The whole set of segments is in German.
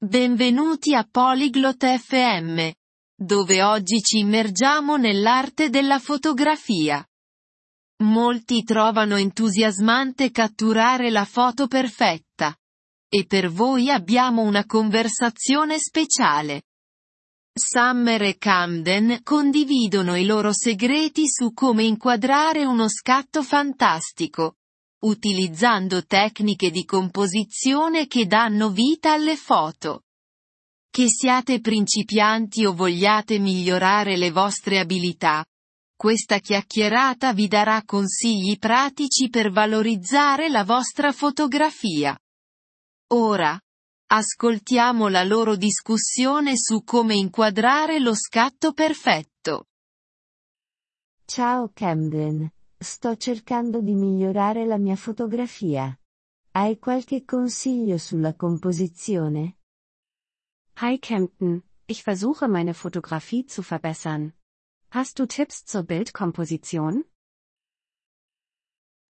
Benvenuti a Polyglot FM, dove oggi ci immergiamo nell'arte della fotografia. Molti trovano entusiasmante catturare la foto perfetta. E per voi abbiamo una conversazione speciale. Summer e Camden condividono i loro segreti su come inquadrare uno scatto fantastico, utilizzando tecniche di composizione che danno vita alle foto. Che siate principianti o vogliate migliorare le vostre abilità, questa chiacchierata vi darà consigli pratici per valorizzare la vostra fotografia. Ora, ascoltiamo la loro discussione su come inquadrare lo scatto perfetto. Ciao Camden, sto cercando di migliorare la mia fotografia. Hai qualche consiglio sulla composizione? Hi Camden, ich versuche meine Fotografie zu verbessern. Hast du Tipps zur Bildkomposition?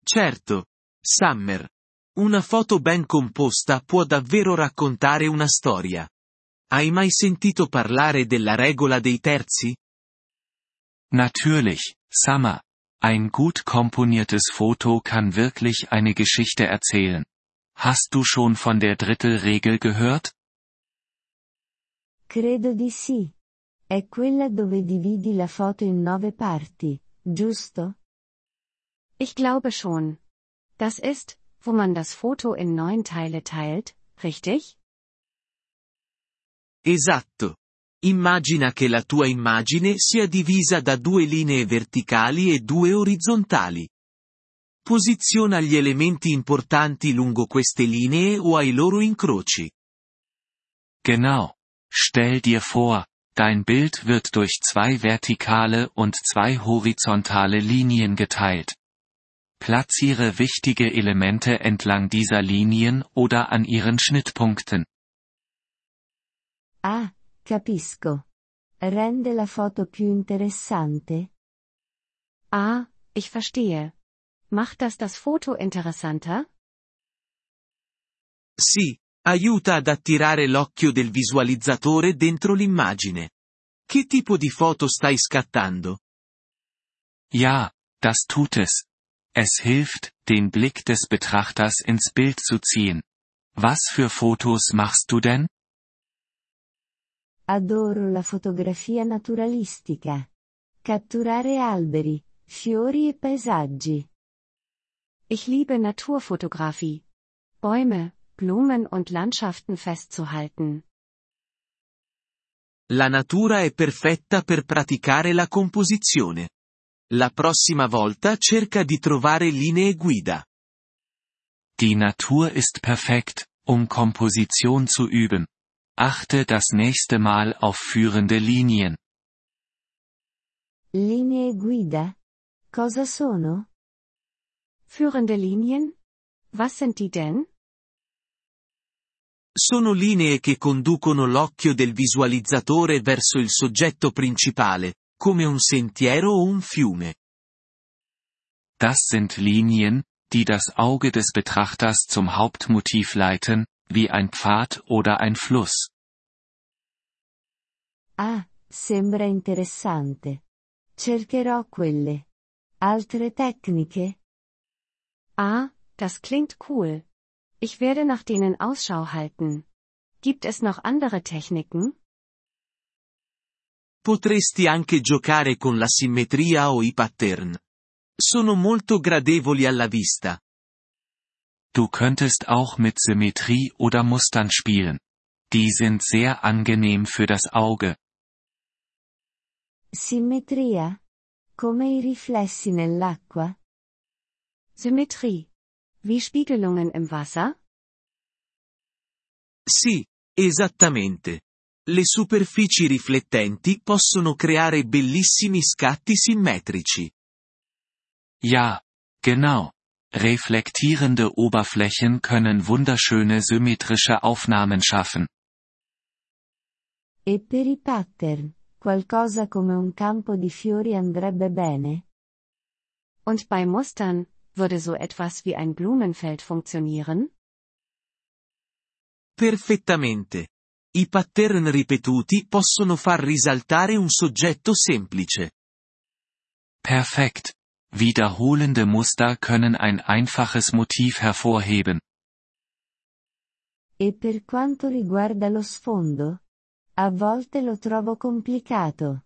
Certo, Summer. Una foto ben composta può davvero raccontare una storia. Hai mai sentito parlare della regola dei terzi? Natürlich, Summer. Ein gut komponiertes Foto kann wirklich eine Geschichte erzählen. Hast du schon von der Drittelregel gehört? Credo di sì. È quella dove dividi la foto in nove parti, giusto? Ich glaube schon. Das ist, wo man das Foto in neun Teile teilt, richtig? Esatto. Immagina che la tua immagine sia divisa da due linee verticali e due orizzontali. Posiziona gli elementi importanti lungo queste linee o ai loro incroci. Genau. Stell dir vor, dein Bild wird durch zwei vertikale und zwei horizontale Linien geteilt. Platziere wichtige Elemente entlang dieser Linien oder an ihren Schnittpunkten. Ah, capisco. Rende la foto più interessante? Ah, ich verstehe. Macht das das Foto interessanter? Sì, aiuta ad attirare l'occhio del visualizzatore dentro l'immagine. Che tipo di foto stai scattando? Ja, das tut es. Es hilft, den Blick des Betrachters ins Bild zu ziehen. Was für Fotos machst du denn? Adoro la fotografia naturalistica. Catturare alberi, fiori e paesaggi. Ich liebe Naturfotografie. Bäume, Blumen und Landschaften festzuhalten. La natura è perfetta per praticare la composizione. La prossima volta cerca di trovare linee guida. Die Natur ist perfekt, um Komposition zu üben. Achte das nächste Mal auf führende Linien. Linee guida? Cosa sono? Führende Linien? Was sind die denn? Sono linee che conducono l'occhio del visualizzatore verso il soggetto principale, come un sentiero o un fiume. Das sind Linien, die das Auge des Betrachters zum Hauptmotiv leiten, wie ein Pfad oder ein Fluss. Ah, sembra interessante. Cercherò quelle. Altre tecniche? Ah, das klingt cool. Ich werde nach denen Ausschau halten. Gibt es noch andere Techniken? Potresti anche giocare con la simmetria o i pattern. Sono molto gradevoli alla vista. Du könntest auch mit Symmetrie oder Mustern spielen. Die sind sehr angenehm für das Auge. Simmetria? Come i riflessi nell'acqua? Symmetrie. Wie Spiegelungen im Wasser? Sì, esattamente. Le superfici riflettenti possono creare bellissimi scatti simmetrici. Ja, genau. Reflektierende Oberflächen können wunderschöne symmetrische Aufnahmen schaffen. E per i pattern, qualcosa come un campo di fiori andrebbe bene? Und bei Mustern, würde so etwas wie ein Blumenfeld funktionieren? Perfettamente. I pattern ripetuti possono far risaltare un soggetto semplice. Perfekt. Wiederholende Muster können ein einfaches Motiv hervorheben. E per quanto riguarda lo sfondo? A volte lo trovo complicato.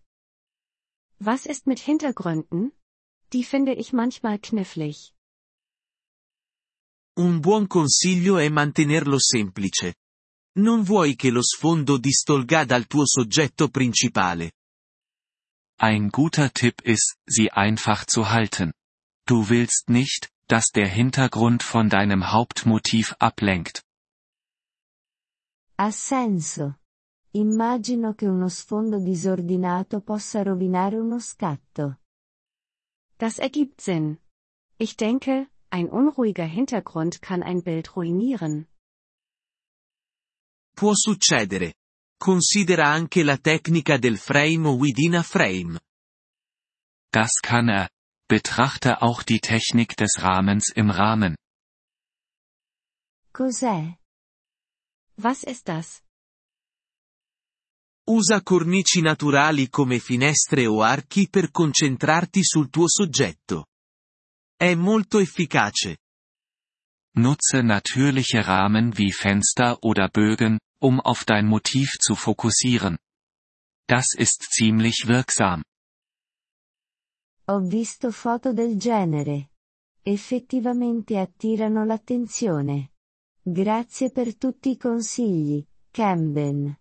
Was ist mit Hintergründen? Die finde ich manchmal knifflig. Un buon consiglio è mantenerlo semplice. Non vuoi che lo sfondo distolga dal tuo soggetto principale. Ein guter Tipp ist, sie einfach zu halten. Du willst nicht, dass der Hintergrund von deinem Hauptmotiv ablenkt. Ha senso. Immagino che uno sfondo disordinato possa rovinare uno scatto. Das ergibt Sinn. Ich denke, ein unruhiger Hintergrund kann ein Bild ruinieren. Può succedere. Considera anche la tecnica del frame within a frame. Das kann er. Betrachte auch die Technik des Rahmens im Rahmen. Cos'è? Was ist das? Usa cornici naturali come finestre o archi per concentrarti sul tuo soggetto. È molto efficace. Nutze natürliche Rahmen wie Fenster oder Bögen, um auf dein Motiv zu fokussieren. Das ist ziemlich wirksam. Ho visto foto del genere. Effettivamente attirano l'attenzione. Grazie per tutti i consigli, Camden.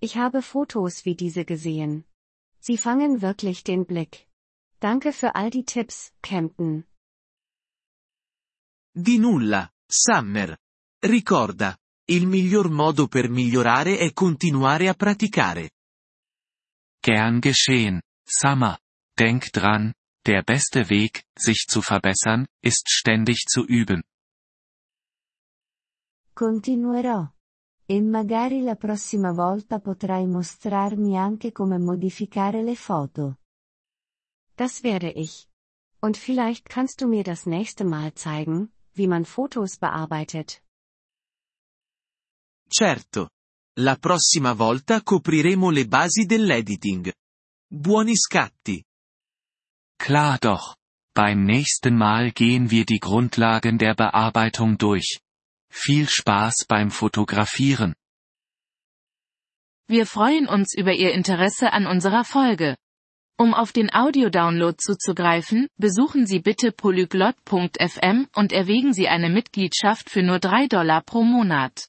Ich habe Fotos wie diese gesehen. Sie fangen wirklich den Blick. Danke für all die Tipps, Camden. Di nulla, Summer. Ricorda, il miglior modo per migliorare è continuare a praticare. Gern geschehen, Summer. Denk dran, der beste Weg, sich zu verbessern, ist ständig zu üben. Continuerò. E magari la prossima volta potrai mostrarmi anche come modificare le foto. Das werde ich. Und vielleicht kannst du mir das nächste Mal zeigen, wie man Fotos bearbeitet. Certo. La prossima volta copriremo le basi dell'editing. Buoni scatti. Klar doch. Beim nächsten Mal gehen wir die Grundlagen der Bearbeitung durch. Viel Spaß beim Fotografieren. Wir freuen uns über Ihr Interesse an unserer Folge. Um auf den Audiodownload zuzugreifen, besuchen Sie bitte polyglot.fm und erwägen Sie eine Mitgliedschaft für nur 3 Dollar pro Monat.